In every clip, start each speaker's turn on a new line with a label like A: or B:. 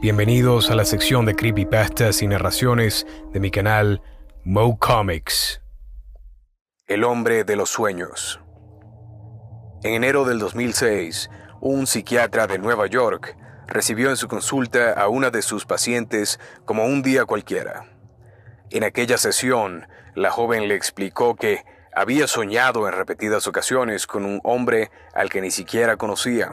A: Bienvenidos a la sección de creepypastas y narraciones de mi canal Mo Comics. El hombre de los sueños. En enero del 2006, un psiquiatra de Nueva York recibió en su consulta a una de sus pacientes como un día cualquiera. En aquella sesión, la joven le explicó que había soñado en repetidas ocasiones con un hombre al que ni siquiera conocía.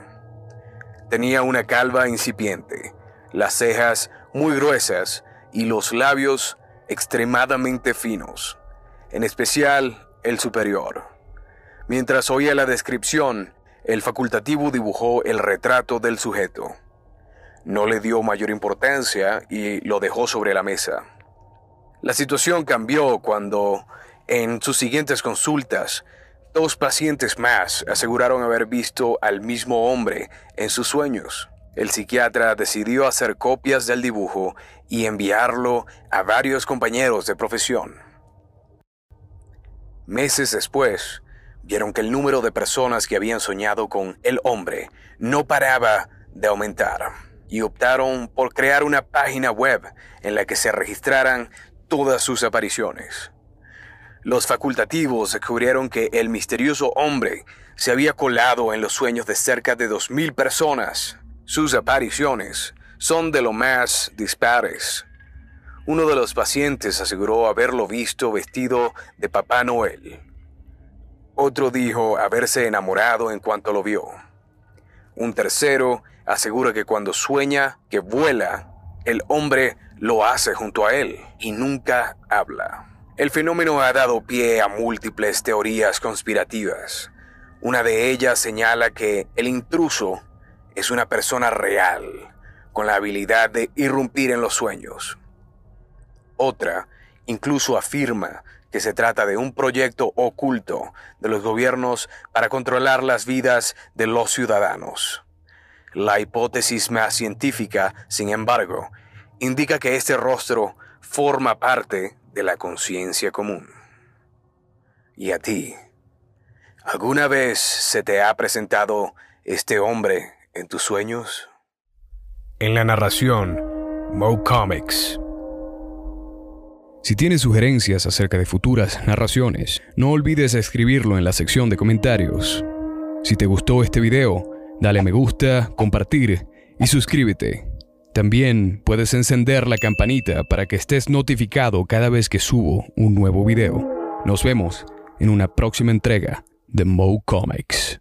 A: Tenía una calva incipiente, las cejas muy gruesas y los labios extremadamente finos, en especial el superior. Mientras oía la descripción, el facultativo dibujó el retrato del sujeto. No le dio mayor importancia y lo dejó sobre la mesa. La situación cambió cuando, en sus siguientes consultas, dos pacientes más aseguraron haber visto al mismo hombre en sus sueños. El psiquiatra decidió hacer copias del dibujo y enviarlo a varios compañeros de profesión. Meses después, vieron que el número de personas que habían soñado con el hombre no paraba de aumentar y optaron por crear una página web en la que se registraran todas sus apariciones. Los facultativos descubrieron que el misterioso hombre se había colado en los sueños de cerca de 2.000 personas. Sus apariciones son de lo más dispares. Uno de los pacientes aseguró haberlo visto vestido de Papá Noel. Otro dijo haberse enamorado en cuanto lo vio. Un tercero asegura que cuando sueña que vuela, el hombre lo hace junto a él y nunca habla. El fenómeno ha dado pie a múltiples teorías conspirativas. Una de ellas señala que el intruso es una persona real, con la habilidad de irrumpir en los sueños. Otra incluso afirma que se trata de un proyecto oculto de los gobiernos para controlar las vidas de los ciudadanos. La hipótesis más científica, sin embargo, indica que este rostro forma parte de la conciencia común. ¿Y a ti? ¿Alguna vez se te ha presentado este hombre en tus sueños?
B: En la narración, Mo Comics. Si tienes sugerencias acerca de futuras narraciones, no olvides escribirlo en la sección de comentarios. Si te gustó este video, dale me gusta, compartir y suscríbete. También puedes encender la campanita para que estés notificado cada vez que subo un nuevo video. Nos vemos en una próxima entrega de Mo Comics.